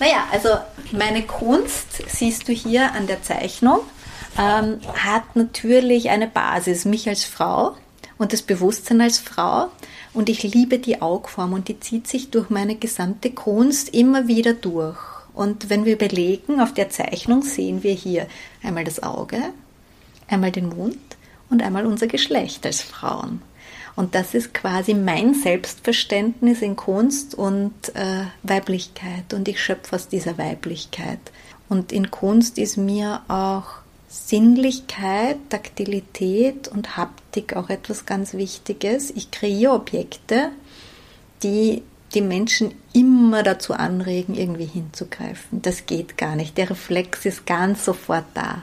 Naja, also meine Kunst, siehst du hier an der Zeichnung, ähm, hat natürlich eine Basis, mich als Frau und das Bewusstsein als Frau. Und ich liebe die Augform und die zieht sich durch meine gesamte Kunst immer wieder durch. Und wenn wir überlegen, auf der Zeichnung sehen wir hier einmal das Auge, einmal den Mund und einmal unser Geschlecht als Frauen. Und das ist quasi mein Selbstverständnis in Kunst und äh, Weiblichkeit. Und ich schöpfe aus dieser Weiblichkeit. Und in Kunst ist mir auch Sinnlichkeit, Taktilität und Haptik auch etwas ganz Wichtiges. Ich kreiere Objekte, die die Menschen immer dazu anregen, irgendwie hinzugreifen. Das geht gar nicht. Der Reflex ist ganz sofort da.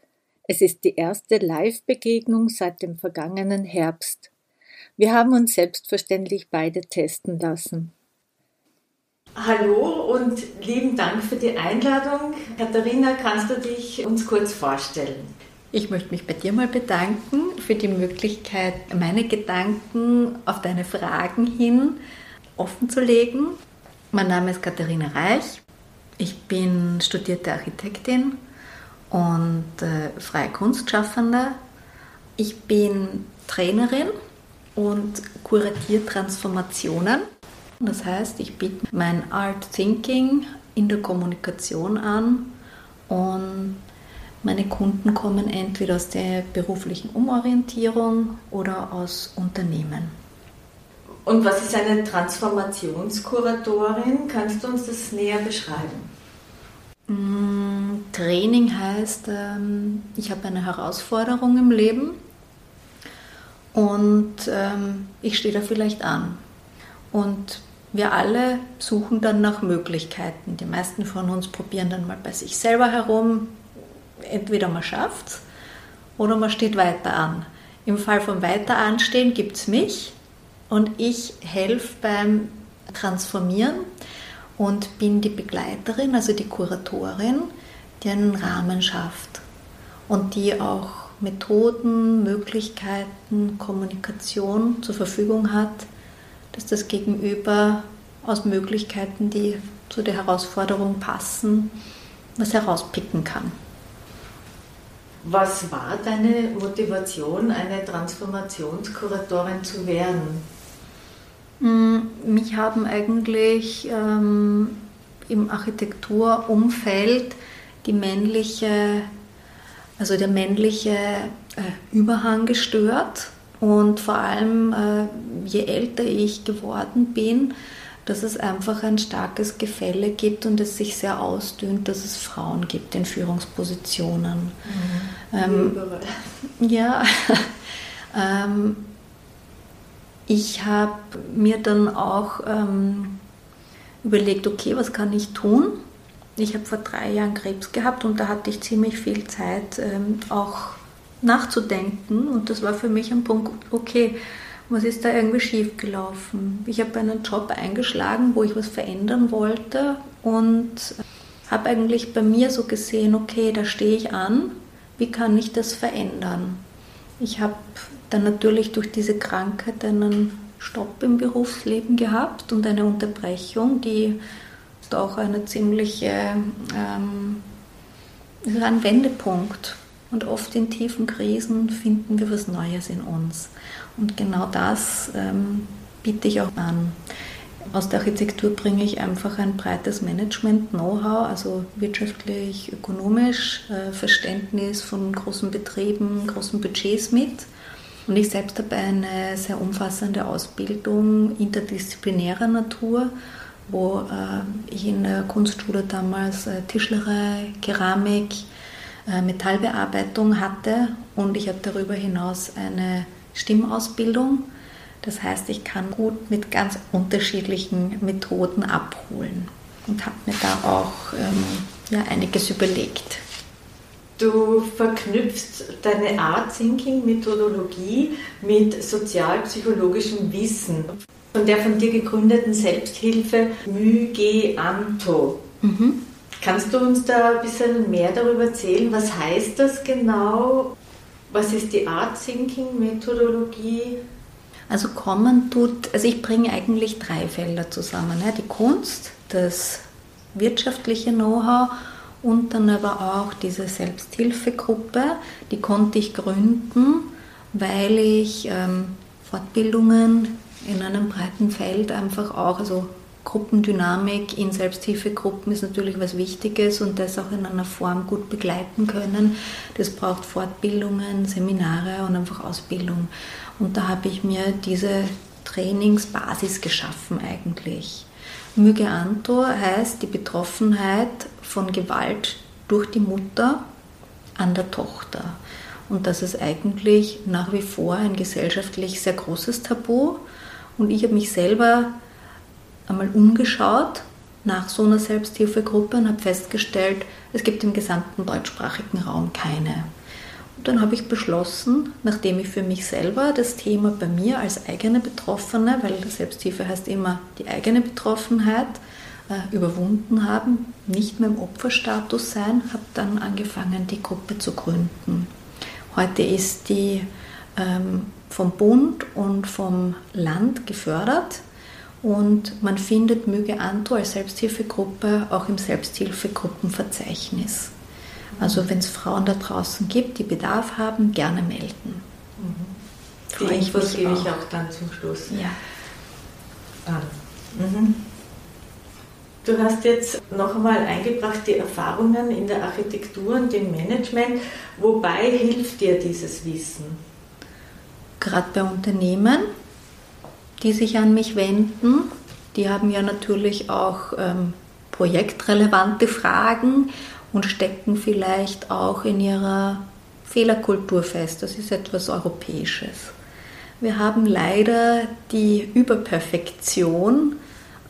Es ist die erste Live-Begegnung seit dem vergangenen Herbst. Wir haben uns selbstverständlich beide testen lassen. Hallo und lieben Dank für die Einladung. Katharina, kannst du dich uns kurz vorstellen? Ich möchte mich bei dir mal bedanken für die Möglichkeit, meine Gedanken auf deine Fragen hin offen zu legen. Mein Name ist Katharina Reich. Ich bin studierte Architektin und äh, freie Kunstschaffende. Ich bin Trainerin und kuratiere Transformationen. Das heißt, ich biete mein Art Thinking in der Kommunikation an und meine Kunden kommen entweder aus der beruflichen Umorientierung oder aus Unternehmen. Und was ist eine Transformationskuratorin? Kannst du uns das näher beschreiben? Mm, Training heißt, ähm, ich habe eine Herausforderung im Leben und ähm, ich stehe da vielleicht an. Und wir alle suchen dann nach Möglichkeiten. Die meisten von uns probieren dann mal bei sich selber herum, entweder man schafft es oder man steht weiter an. Im Fall von weiter anstehen gibt es mich und ich helfe beim Transformieren und bin die Begleiterin, also die Kuratorin, die einen Rahmen schafft und die auch Methoden, Möglichkeiten, Kommunikation zur Verfügung hat, dass das Gegenüber aus Möglichkeiten, die zu der Herausforderung passen, was herauspicken kann. Was war deine Motivation, eine Transformationskuratorin zu werden? Mm, mich haben eigentlich ähm, im Architekturumfeld die männliche, also der männliche äh, Überhang gestört. Und vor allem, äh, je älter ich geworden bin, dass es einfach ein starkes Gefälle gibt und es sich sehr ausdünnt, dass es Frauen gibt in Führungspositionen. Mhm. Ähm, ja, ähm, ich habe mir dann auch ähm, überlegt, okay, was kann ich tun? Ich habe vor drei Jahren Krebs gehabt und da hatte ich ziemlich viel Zeit ähm, auch nachzudenken und das war für mich ein Punkt, okay, was ist da irgendwie schief gelaufen? Ich habe einen Job eingeschlagen, wo ich was verändern wollte und habe eigentlich bei mir so gesehen, okay, da stehe ich an, wie kann ich das verändern? Ich habe dann natürlich durch diese Krankheit einen Stopp im Berufsleben gehabt und eine Unterbrechung, die ist auch eine ziemliche, ähm, ein Wendepunkt. Und oft in tiefen Krisen finden wir was Neues in uns. Und genau das ähm, biete ich auch an. Aus der Architektur bringe ich einfach ein breites Management-Know-how, also wirtschaftlich, ökonomisch, äh, Verständnis von großen Betrieben, großen Budgets mit. Und ich selbst habe eine sehr umfassende Ausbildung interdisziplinärer Natur, wo äh, ich in der Kunstschule damals äh, Tischlerei, Keramik, äh, Metallbearbeitung hatte und ich habe darüber hinaus eine Stimmausbildung Das heißt, ich kann gut mit ganz unterschiedlichen Methoden abholen und habe mir da auch ähm, ja, einiges überlegt. Du verknüpfst deine Art Thinking Methodologie mit sozialpsychologischem Wissen von der von dir gegründeten Selbsthilfe Mygeanto. Mhm. Kannst du uns da ein bisschen mehr darüber erzählen? Was heißt das genau? Was ist die Art Thinking Methodologie? Also kommen tut, also ich bringe eigentlich drei Felder zusammen. Ne? Die Kunst, das wirtschaftliche Know-how und dann aber auch diese Selbsthilfegruppe. Die konnte ich gründen, weil ich ähm, Fortbildungen in einem breiten Feld einfach auch, also Gruppendynamik in Selbsthilfegruppen ist natürlich was Wichtiges und das auch in einer Form gut begleiten können. Das braucht Fortbildungen, Seminare und einfach Ausbildung. Und da habe ich mir diese Trainingsbasis geschaffen eigentlich. Myge Antor heißt die Betroffenheit von Gewalt durch die Mutter an der Tochter. Und das ist eigentlich nach wie vor ein gesellschaftlich sehr großes Tabu. Und ich habe mich selber einmal umgeschaut nach so einer Selbsthilfegruppe und habe festgestellt, es gibt im gesamten deutschsprachigen Raum keine. Und dann habe ich beschlossen, nachdem ich für mich selber das Thema bei mir als eigene Betroffene, weil Selbsthilfe heißt immer die eigene Betroffenheit, äh, überwunden haben, nicht mehr im Opferstatus sein, habe dann angefangen, die Gruppe zu gründen. Heute ist die ähm, vom Bund und vom Land gefördert und man findet Müge Anto als Selbsthilfegruppe auch im Selbsthilfegruppenverzeichnis. Also wenn es Frauen da draußen gibt, die Bedarf haben, gerne melden. Mhm. Die Infos gebe ich auch dann zum Schluss ja. an. Mhm. Du hast jetzt noch einmal eingebracht die Erfahrungen in der Architektur und im Management. Wobei hilft dir dieses Wissen? Gerade bei Unternehmen, die sich an mich wenden, die haben ja natürlich auch ähm, projektrelevante Fragen und stecken vielleicht auch in ihrer Fehlerkultur fest. Das ist etwas Europäisches. Wir haben leider die Überperfektion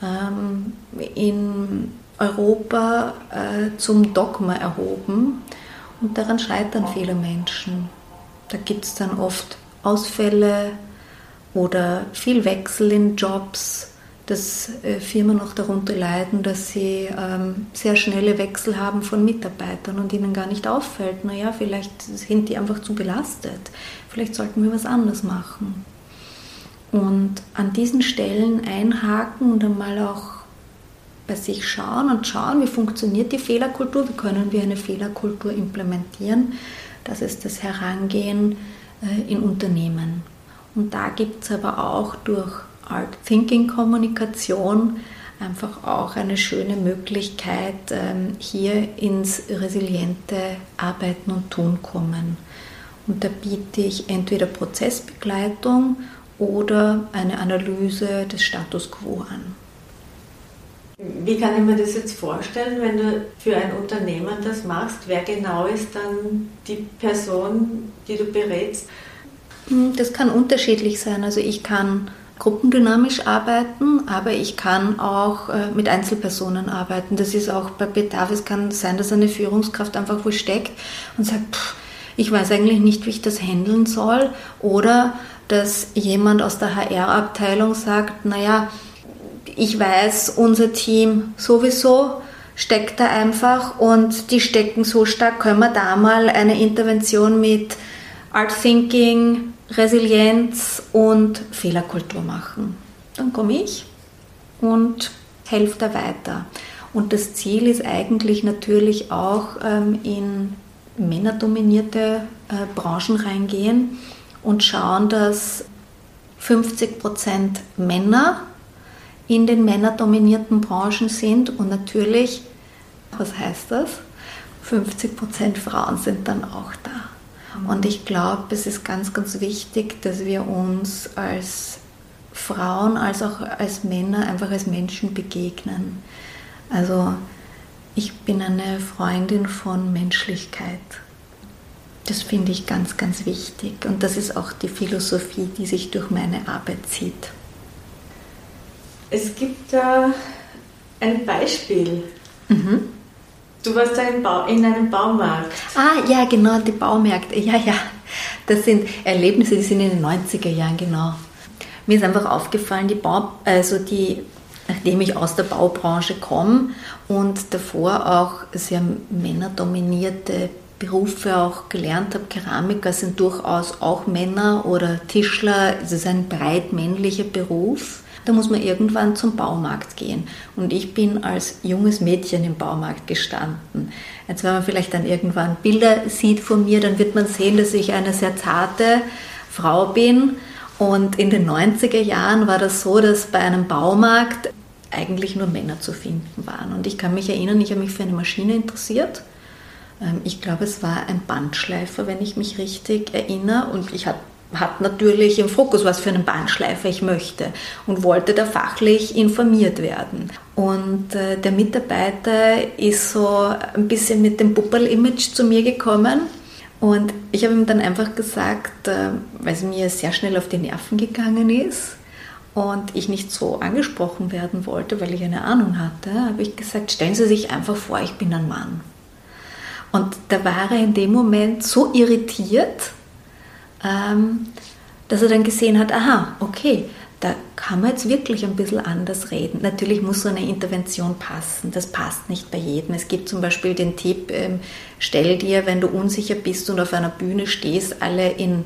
ähm, in Europa äh, zum Dogma erhoben und daran scheitern viele Menschen. Da gibt es dann oft Ausfälle oder viel Wechsel in Jobs, dass äh, Firmen auch darunter leiden, dass sie ähm, sehr schnelle Wechsel haben von Mitarbeitern und ihnen gar nicht auffällt, naja, vielleicht sind die einfach zu belastet, vielleicht sollten wir was anders machen. Und an diesen Stellen einhaken und einmal auch bei sich schauen und schauen, wie funktioniert die Fehlerkultur, wie können wir eine Fehlerkultur implementieren. Das ist das Herangehen äh, in Unternehmen. Und da gibt es aber auch durch Art Thinking Kommunikation einfach auch eine schöne Möglichkeit, ähm, hier ins resiliente Arbeiten und Tun kommen. Und da biete ich entweder Prozessbegleitung oder eine Analyse des Status quo an. Wie kann ich mir das jetzt vorstellen, wenn du für ein Unternehmen das machst? Wer genau ist dann die Person, die du berätst? Hm, das kann unterschiedlich sein. Also ich kann gruppendynamisch arbeiten, aber ich kann auch äh, mit Einzelpersonen arbeiten. Das ist auch bei Bedarf. Es kann sein, dass eine Führungskraft einfach wo steckt und sagt, pff, ich weiß eigentlich nicht, wie ich das handeln soll. Oder dass jemand aus der HR-Abteilung sagt, naja, ich weiß, unser Team sowieso steckt da einfach und die stecken so stark, können wir da mal eine Intervention mit Art Thinking, Resilienz und Fehlerkultur machen. Dann komme ich und helfe da weiter. Und das Ziel ist eigentlich natürlich auch ähm, in männerdominierte äh, Branchen reingehen und schauen, dass 50 Prozent Männer in den männerdominierten Branchen sind und natürlich, was heißt das? 50 Prozent Frauen sind dann auch da. Mhm. Und ich glaube, es ist ganz, ganz wichtig, dass wir uns als Frauen als auch als Männer einfach als Menschen begegnen. Also ich bin eine Freundin von Menschlichkeit. Das finde ich ganz, ganz wichtig. Und das ist auch die Philosophie, die sich durch meine Arbeit zieht. Es gibt da ein Beispiel. Mhm. Du warst da in einem Baumarkt. Ah, ja, genau, die Baumärkte. Ja, ja. Das sind Erlebnisse, die sind in den 90er Jahren, genau. Mir ist einfach aufgefallen, die Bau, also die, nachdem ich aus der Baubranche komme und davor auch sehr männerdominierte Berufe auch gelernt habe, Keramiker sind durchaus auch Männer oder Tischler, es ist ein breit männlicher Beruf. Da muss man irgendwann zum Baumarkt gehen. Und ich bin als junges Mädchen im Baumarkt gestanden. Jetzt, wenn man vielleicht dann irgendwann Bilder sieht von mir, dann wird man sehen, dass ich eine sehr zarte Frau bin. Und in den 90er Jahren war das so, dass bei einem Baumarkt eigentlich nur Männer zu finden waren. Und ich kann mich erinnern, ich habe mich für eine Maschine interessiert. Ähm, ich glaube, es war ein Bandschleifer, wenn ich mich richtig erinnere. Und ich hatte hat natürlich im Fokus, was für einen Bandschleifer ich möchte und wollte da fachlich informiert werden. Und äh, der Mitarbeiter ist so ein bisschen mit dem Puppel-Image zu mir gekommen und ich habe ihm dann einfach gesagt, äh, weil es mir sehr schnell auf die Nerven gegangen ist und ich nicht so angesprochen werden wollte, weil ich eine Ahnung hatte, habe ich gesagt, stellen Sie sich einfach vor, ich bin ein Mann. Und da war er in dem Moment so irritiert, ähm, dass er dann gesehen hat, aha, okay, da kann man jetzt wirklich ein bisschen anders reden. Natürlich muss so eine Intervention passen. Das passt nicht bei jedem. Es gibt zum Beispiel den Tipp, ähm, stell dir, wenn du unsicher bist und auf einer Bühne stehst, alle in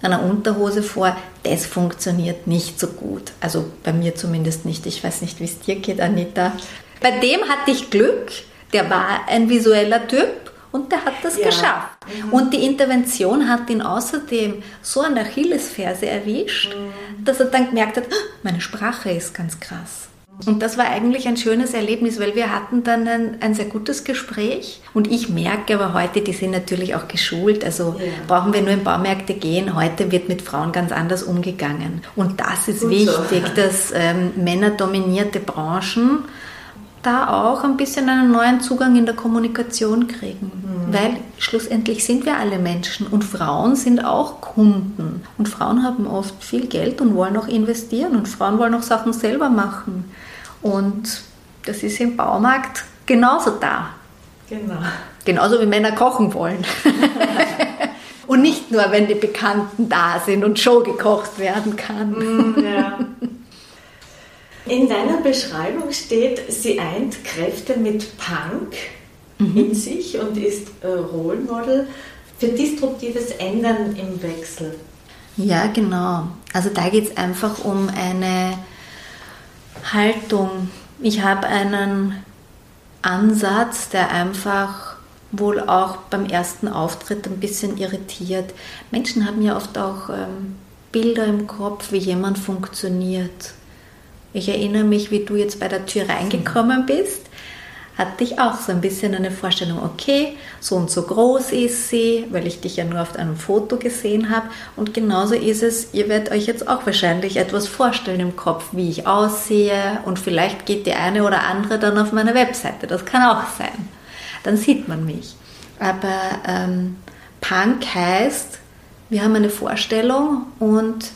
einer Unterhose vor. Das funktioniert nicht so gut. Also bei mir zumindest nicht. Ich weiß nicht, wie es dir geht, Anita. Bei dem hatte ich Glück. Der war ein visueller Typ und der hat das ja. geschafft. Mhm. Und die Intervention hat ihn außerdem so an der Achillesferse erwischt, mhm. dass er dann gemerkt hat, ah, meine Sprache ist ganz krass. Und das war eigentlich ein schönes Erlebnis, weil wir hatten dann ein, ein, sehr gutes Gespräch. Und ich merke aber heute, die sind natürlich auch geschult. Also ja. brauchen wir nur in Baumärkte gehen. Heute wird mit Frauen ganz anders umgegangen. Und das ist Gut wichtig, so. dass ähm, männerdominierte Branchen da auch ein bisschen einen neuen Zugang in der Kommunikation kriegen. Mhm. Weil schlussendlich sind wir alle Menschen und Frauen sind auch Kunden. Und Frauen haben oft viel Geld und wollen auch investieren und Frauen wollen auch Sachen selber machen. Und das ist im Baumarkt genauso da. Genau. Genauso wie Männer kochen wollen. und nicht nur, wenn die Bekannten da sind und Show gekocht werden kann. Mhm, ja. In deiner Beschreibung steht, sie eint Kräfte mit Punk mhm. in sich und ist äh, Role Model für disruptives Ändern im Wechsel. Ja, genau. Also da geht es einfach um eine Haltung. Ich habe einen Ansatz, der einfach wohl auch beim ersten Auftritt ein bisschen irritiert. Menschen haben ja oft auch ähm, Bilder im Kopf, wie jemand funktioniert. Ich erinnere mich, wie du jetzt bei der Tür reingekommen bist, hatte ich auch so ein bisschen eine Vorstellung, okay, so und so groß ist sie, weil ich dich ja nur auf einem Foto gesehen habe. Und genauso ist es, ihr werdet euch jetzt auch wahrscheinlich etwas vorstellen im Kopf, wie ich aussehe. Und vielleicht geht die eine oder andere dann auf meine Webseite. Das kann auch sein. Dann sieht man mich. Aber ähm, Punk heißt, wir haben eine Vorstellung und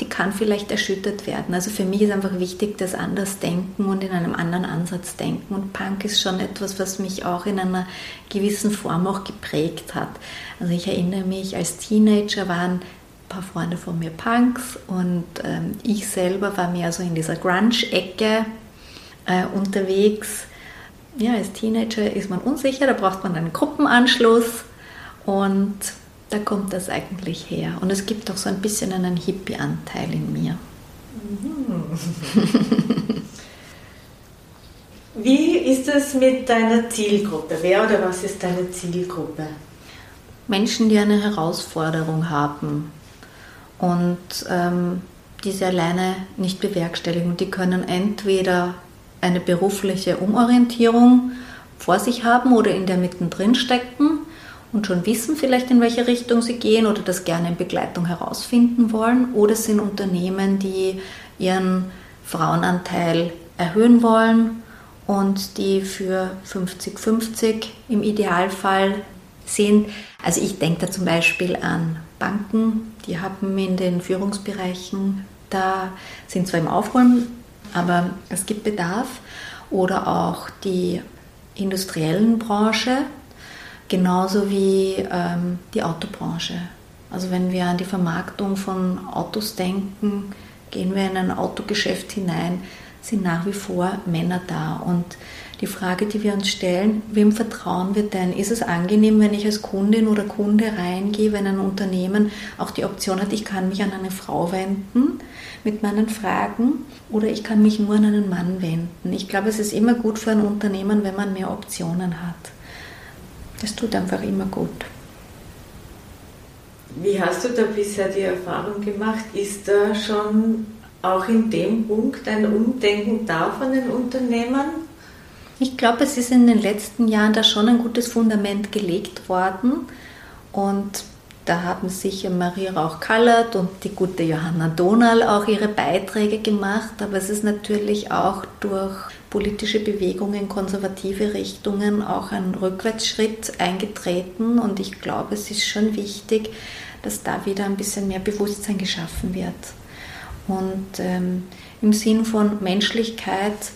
die kann vielleicht erschüttert werden. Also für mich ist einfach wichtig, das anders denken und in einem anderen Ansatz denken. Und Punk ist schon etwas, was mich auch in einer gewissen Form auch geprägt hat. Also ich erinnere mich, als Teenager waren ein paar Freunde von mir Punks und ähm, ich selber war mehr so in dieser Grunge-Ecke äh, unterwegs. Ja, als Teenager ist man unsicher, da braucht man einen Gruppenanschluss und da kommt das eigentlich her. Und es gibt auch so ein bisschen einen Hippie-Anteil in mir. Wie ist es mit deiner Zielgruppe? Wer oder was ist deine Zielgruppe? Menschen, die eine Herausforderung haben und ähm, diese alleine nicht bewerkstelligen. Die können entweder eine berufliche Umorientierung vor sich haben oder in der mittendrin stecken und schon wissen vielleicht, in welche Richtung sie gehen oder das gerne in Begleitung herausfinden wollen. Oder es sind Unternehmen, die ihren Frauenanteil erhöhen wollen und die für 50-50 im Idealfall sind. Also ich denke da zum Beispiel an Banken, die haben in den Führungsbereichen, da sind zwar im Aufräumen, aber es gibt Bedarf. Oder auch die industriellen Branche, genauso wie ähm, die Autobranche. Also wenn wir an die Vermarktung von Autos denken, gehen wir in ein Autogeschäft hinein, sind nach wie vor Männer da. Und die Frage, die wir uns stellen, wem vertrauen wir denn? Ist es angenehm, wenn ich als Kundin oder Kunde reingehe, wenn ein Unternehmen auch die Option hat, ich kann mich an eine Frau wenden mit meinen Fragen oder ich kann mich nur an einen Mann wenden? Ich glaube, es ist immer gut für ein Unternehmen, wenn man mehr Optionen hat. Das tut einfach immer gut. Wie hast du da bisher die Erfahrung gemacht? Ist da schon auch in dem Punkt ein Umdenken da von den Unternehmen? Ich glaube, es ist in den letzten Jahren da schon ein gutes Fundament gelegt worden und da haben sicher Maria Rauch-Kallert und die gute Johanna Donal auch ihre Beiträge gemacht, aber es ist natürlich auch durch politische Bewegungen, konservative Richtungen auch ein Rückwärtsschritt eingetreten und ich glaube, es ist schon wichtig, dass da wieder ein bisschen mehr Bewusstsein geschaffen wird. Und ähm, im Sinn von Menschlichkeit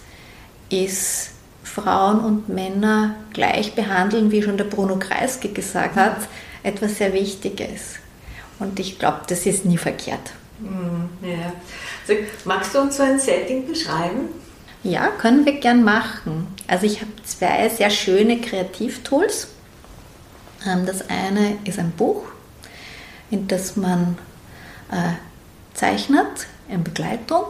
ist Frauen und Männer gleich behandeln, wie schon der Bruno Kreisky gesagt hat, etwas sehr Wichtiges. Und ich glaube, das ist nie verkehrt. Mhm, ja. Also, magst du uns so ein Setting beschreiben? Ja, können wir gern machen. Also ich habe zwei sehr schöne Kreativtools. Ähm, das eine ist ein Buch, in das man äh, zeichnet in Begleitung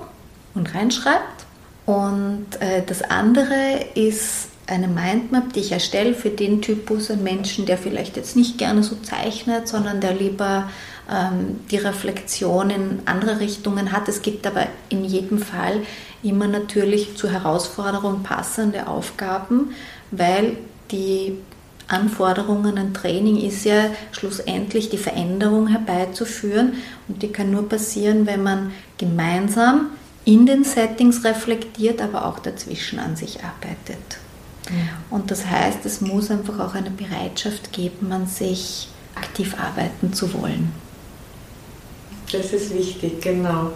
und reinschreibt. Und äh, das andere ist eine Mindmap, die ich erstelle für den Typus an Menschen, der vielleicht jetzt nicht gerne so zeichnet, sondern der lieber ähm, die Reflexion in andere Richtungen hat. Es gibt aber in jedem Fall immer natürlich zur Herausforderung passende Aufgaben, weil die Anforderungen an Training ist ja schlussendlich die Veränderung herbeizuführen und die kann nur passieren, wenn man gemeinsam in den Settings reflektiert, aber auch dazwischen an sich arbeitet. Und das heißt, es muss einfach auch eine Bereitschaft geben, an sich aktiv arbeiten zu wollen. Das ist wichtig, genau.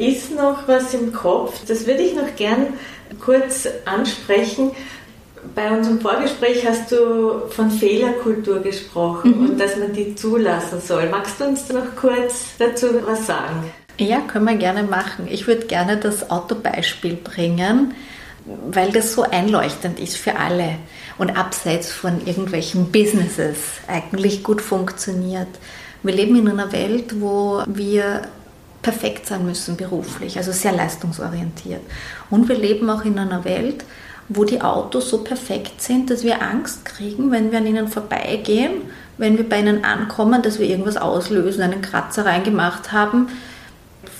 Ist noch was im Kopf? Das würde ich noch gern kurz ansprechen. Bei unserem Vorgespräch hast du von Fehlerkultur gesprochen mhm. und dass man die zulassen soll. Magst du uns noch kurz dazu was sagen? Ja, können wir gerne machen. Ich würde gerne das Autobeispiel bringen weil das so einleuchtend ist für alle und abseits von irgendwelchen Businesses eigentlich gut funktioniert. Wir leben in einer Welt, wo wir perfekt sein müssen beruflich, also sehr leistungsorientiert. Und wir leben auch in einer Welt, wo die Autos so perfekt sind, dass wir Angst kriegen, wenn wir an ihnen vorbeigehen, wenn wir bei ihnen ankommen, dass wir irgendwas auslösen, einen Kratzer reingemacht haben,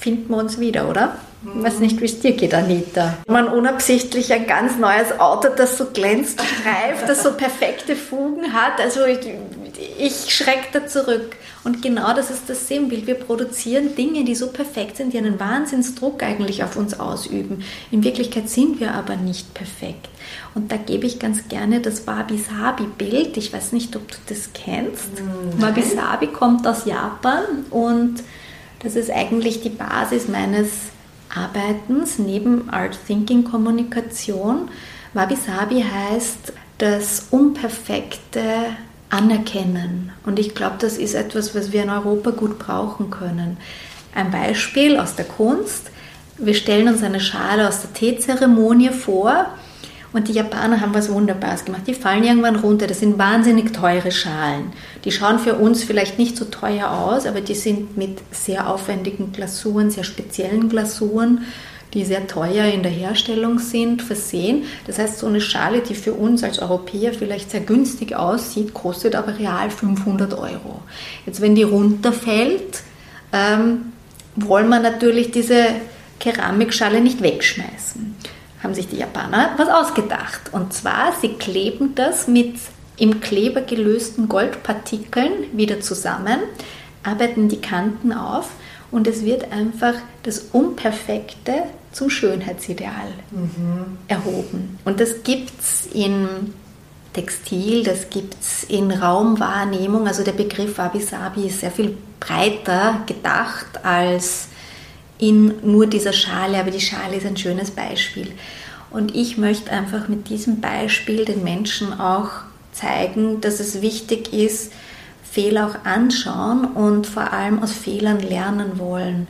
finden wir uns wieder, oder? Ich weiß nicht, wie es dir geht, Anita. Man unabsichtlich ein ganz neues Auto, das so glänzt, streift, das so perfekte Fugen hat. Also ich, da zurück. Und genau das ist das Sinnbild. Wir produzieren Dinge, die so perfekt sind, die einen Wahnsinnsdruck eigentlich auf uns ausüben. In Wirklichkeit sind wir aber nicht perfekt. Und da gebe ich ganz gerne das Wabi-Sabi-Bild. Ich weiß nicht, ob du das kennst. Wabi-Sabi kommt aus Japan und das ist eigentlich die Basis meines Arbeitens neben Art Thinking Kommunikation. Wabi Sabi heißt das Unperfekte anerkennen. Und ich glaube, das ist etwas, was wir in Europa gut brauchen können. Ein Beispiel aus der Kunst. Wir stellen uns eine Schale aus der Teezeremonie vor und die Japaner haben was Wunderbares gemacht. Die fallen irgendwann runter. Das sind wahnsinnig teure Schalen. Die schauen für uns vielleicht nicht so teuer aus, aber die sind mit sehr aufwendigen Glasuren, sehr speziellen Glasuren, die sehr teuer in der Herstellung sind, versehen. Das heißt, so eine Schale, die für uns als Europäer vielleicht sehr günstig aussieht, kostet aber real 500 Euro. Jetzt, wenn die runterfällt, ähm, wollen wir natürlich diese Keramikschale nicht wegschmeißen haben sich die Japaner was ausgedacht. Und zwar, sie kleben das mit im Kleber gelösten Goldpartikeln wieder zusammen, arbeiten die Kanten auf und es wird einfach das Unperfekte zum Schönheitsideal mhm. erhoben. Und das gibt es in Textil, das gibt es in Raumwahrnehmung. Also der Begriff Wabi-Sabi ist sehr viel breiter gedacht als in nur dieser Schale, aber die Schale ist ein schönes Beispiel. Und ich möchte einfach mit diesem Beispiel den Menschen auch zeigen, dass es wichtig ist, Fehler auch anschauen und vor allem aus Fehlern lernen wollen.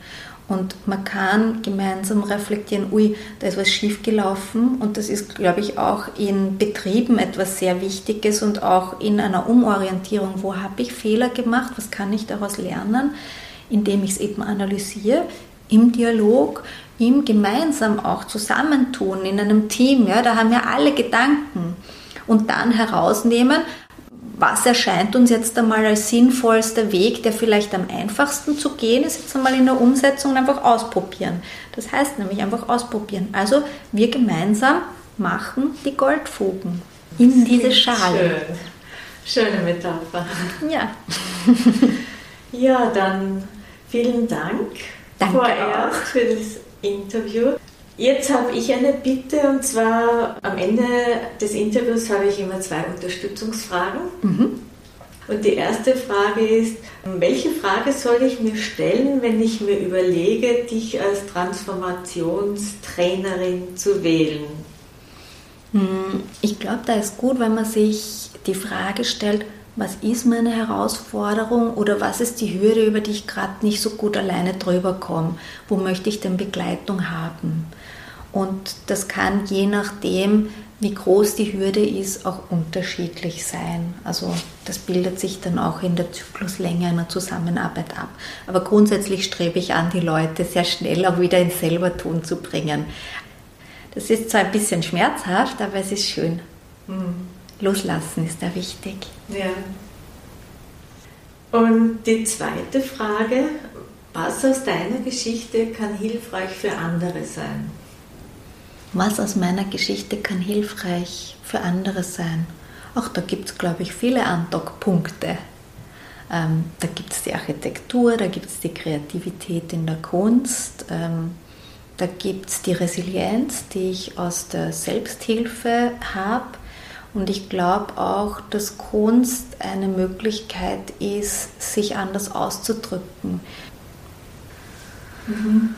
Und man kann gemeinsam reflektieren, ui, da ist was schiefgelaufen. Und das ist, glaube ich, auch in Betrieben etwas sehr Wichtiges und auch in einer Umorientierung. Wo habe ich Fehler gemacht? Was kann ich daraus lernen? Indem ich es eben analysiere, im Dialog, im gemeinsam auch zusammentun, in einem Team. Ja, da haben wir alle Gedanken. Und dann herausnehmen, was erscheint uns jetzt einmal als sinnvollster Weg, der vielleicht am einfachsten zu gehen ist, jetzt einmal in der Umsetzung einfach ausprobieren. Das heißt nämlich einfach ausprobieren. Also wir gemeinsam machen die Goldfugen in diese Schale. Schön. Schöne Metapher. Ja. ja, dann vielen Dank Danke vorerst auch. für das Interview. Jetzt habe ich eine Bitte und zwar am Ende des Interviews habe ich immer zwei Unterstützungsfragen. Mhm. Und die erste Frage ist, welche Frage soll ich mir stellen, wenn ich mir überlege, dich als Transformationstrainerin zu wählen? Hm, ich glaube, da ist gut, wenn man sich die Frage stellt, was ist meine Herausforderung oder was ist die Hürde, über die ich gerade nicht so gut alleine drüber komme? Wo möchte ich denn Begleitung haben? Und das kann je nachdem, wie groß die Hürde ist, auch unterschiedlich sein. Also das bildet sich dann auch in der Zykluslänge einer Zusammenarbeit ab. Aber grundsätzlich strebe ich an, die Leute sehr schnell auch wieder ins Selbertun zu bringen. Das ist zwar ein bisschen schmerzhaft, aber es ist schön. Mhm. Loslassen ist da wichtig. Ja. Und die zweite Frage, was aus deiner Geschichte kann hilfreich für andere sein? Was aus meiner Geschichte kann hilfreich für andere sein? Auch da gibt es, glaube ich, viele Andockpunkte. Ähm, da gibt es die Architektur, da gibt es die Kreativität in der Kunst, ähm, da gibt es die Resilienz, die ich aus der Selbsthilfe habe. Und ich glaube auch, dass Kunst eine Möglichkeit ist, sich anders auszudrücken. Mhm.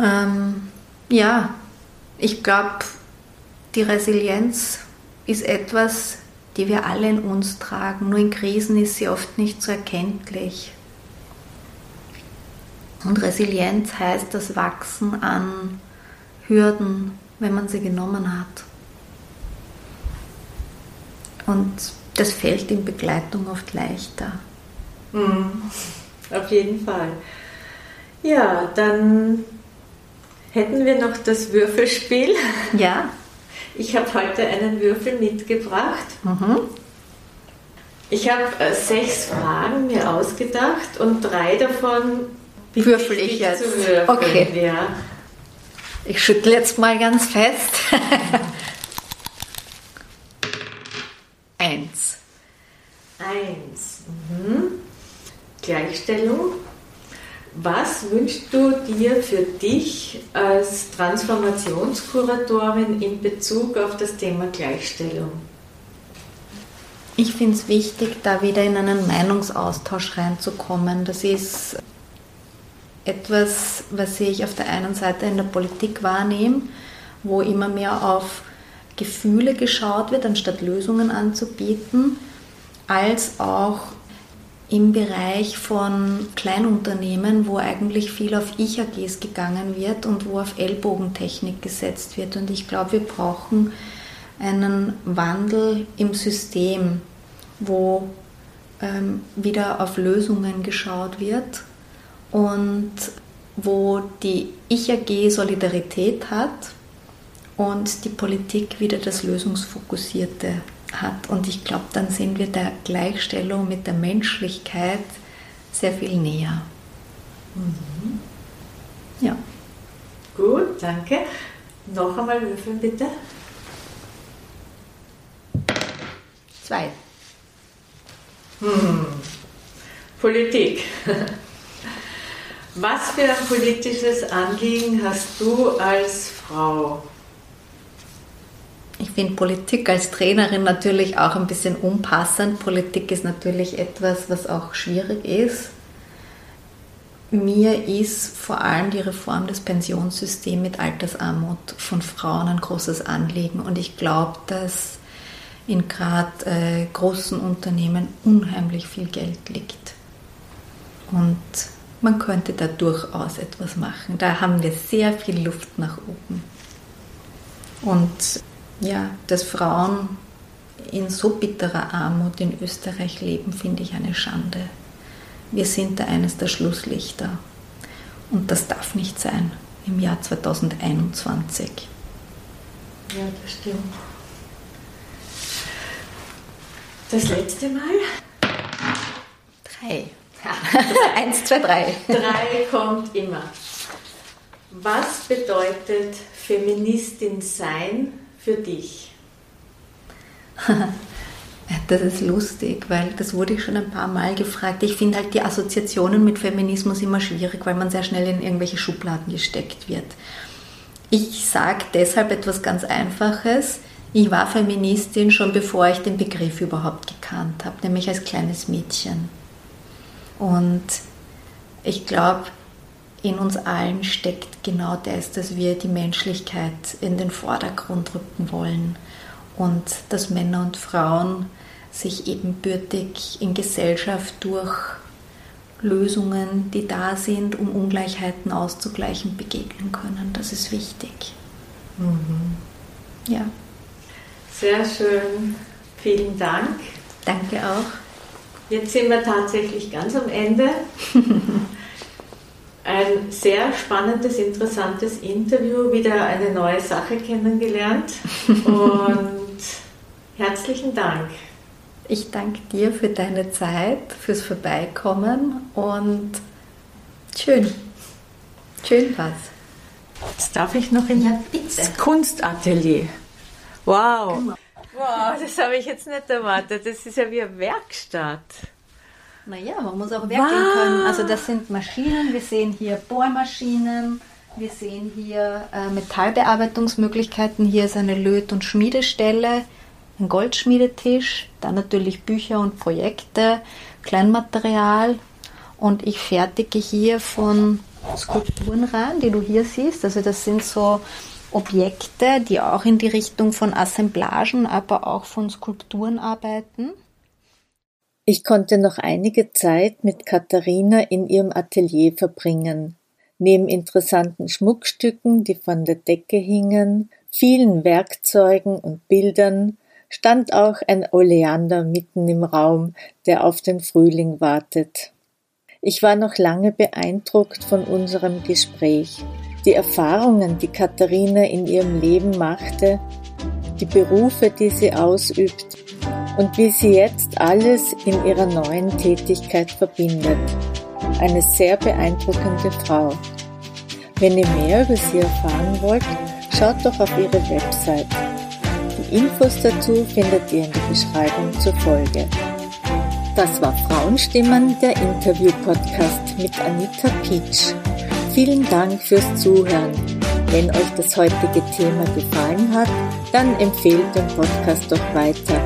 Ähm, ja, ich glaube, die Resilienz ist etwas, die wir alle in uns tragen. Nur in Krisen ist sie oft nicht so erkenntlich. Und Resilienz heißt das Wachsen an Hürden, wenn man sie genommen hat. Und das fällt in Begleitung oft leichter. Mhm. Auf jeden Fall. Ja, dann hätten wir noch das Würfelspiel. Ja. Ich habe heute einen Würfel mitgebracht. Mhm. Ich habe äh, sechs Fragen mir ausgedacht und drei davon Würfel ich jetzt. Zu würfeln. Okay. Ja. Ich schüttle jetzt mal ganz fest. Eins. Eins. Mhm. Gleichstellung. Was wünschst du dir für dich als Transformationskuratorin in Bezug auf das Thema Gleichstellung? Ich finde es wichtig, da wieder in einen Meinungsaustausch reinzukommen. Das ist etwas, was ich auf der einen Seite in der Politik wahrnehme, wo immer mehr auf Gefühle geschaut wird, anstatt Lösungen anzubieten, als auch im Bereich von Kleinunternehmen, wo eigentlich viel auf Ich-AGs gegangen wird und wo auf Ellbogentechnik gesetzt wird. Und ich glaube, wir brauchen einen Wandel im System, wo ähm, wieder auf Lösungen geschaut wird und wo die Ich-AG Solidarität hat und die Politik wieder das Lösungsfokussierte hat. Und ich glaube, dann sind wir der Gleichstellung mit der Menschlichkeit sehr viel näher. Mhm. Ja. Gut, danke. Noch einmal würfeln bitte. Zwei. Hm. Politik. Was für ein politisches Anliegen hast du als Frau? Finde Politik als Trainerin natürlich auch ein bisschen unpassend. Politik ist natürlich etwas, was auch schwierig ist. Mir ist vor allem die Reform des Pensionssystems mit Altersarmut von Frauen ein großes Anliegen und ich glaube, dass in gerade äh, großen Unternehmen unheimlich viel Geld liegt. Und man könnte da durchaus etwas machen. Da haben wir sehr viel Luft nach oben. Und ja, dass Frauen in so bitterer Armut in Österreich leben, finde ich eine Schande. Wir sind da eines der Schlusslichter. Und das darf nicht sein im Jahr 2021. Ja, das stimmt. Das letzte Mal? Drei. Eins, zwei, drei. Drei kommt immer. Was bedeutet Feministin sein für dich? Das ist lustig, weil das wurde ich schon ein paar Mal gefragt. Ich finde halt die Assoziationen mit Feminismus immer schwierig, weil man sehr schnell in irgendwelche Schubladen gesteckt wird. Ich sage deshalb etwas ganz Einfaches. Ich war Feministin schon bevor ich den Begriff überhaupt gekannt habe, nämlich als kleines Mädchen. Und ich glaube, in uns allen steckt genau das, dass wir die Menschlichkeit in den Vordergrund rücken wollen und dass Männer und Frauen sich ebenbürtig in Gesellschaft durch Lösungen, die da sind, um Ungleichheiten auszugleichen, begegnen können. Das ist wichtig. Mhm. Ja. Sehr schön. Vielen Dank. Danke auch. Jetzt sind wir tatsächlich ganz am Ende. Ein sehr spannendes, interessantes Interview, wieder eine neue Sache kennengelernt und herzlichen Dank. Ich danke dir für deine Zeit, fürs Vorbeikommen und schön. Schön was. Jetzt darf ich noch in ja, das Kunstatelier. Wow. Wow, das habe ich jetzt nicht erwartet. Das ist ja wie eine Werkstatt. Naja, man muss auch werkeln wow. können. Also das sind Maschinen. Wir sehen hier Bohrmaschinen. Wir sehen hier äh, Metallbearbeitungsmöglichkeiten. Hier ist eine Löt- und Schmiedestelle, ein Goldschmiedetisch, dann natürlich Bücher und Projekte, Kleinmaterial. Und ich fertige hier von Skulpturen rein, die du hier siehst. Also das sind so Objekte, die auch in die Richtung von Assemblagen, aber auch von Skulpturen arbeiten. Ich konnte noch einige Zeit mit Katharina in ihrem Atelier verbringen. Neben interessanten Schmuckstücken, die von der Decke hingen, vielen Werkzeugen und Bildern, stand auch ein Oleander mitten im Raum, der auf den Frühling wartet. Ich war noch lange beeindruckt von unserem Gespräch. Die Erfahrungen, die Katharina in ihrem Leben machte, die Berufe, die sie ausübt und wie sie jetzt alles in ihrer neuen Tätigkeit verbindet. Eine sehr beeindruckende Frau. Wenn ihr mehr über sie erfahren wollt, schaut doch auf ihre Website. Die Infos dazu findet ihr in der Beschreibung zur Folge. Das war Frauenstimmen, der Interview-Podcast mit Anita Pietsch. Vielen Dank fürs Zuhören. Wenn euch das heutige Thema gefallen hat, dann empfehlt den Podcast doch weiter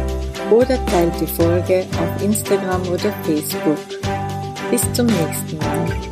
oder teilt die Folge auf Instagram oder Facebook. Bis zum nächsten Mal.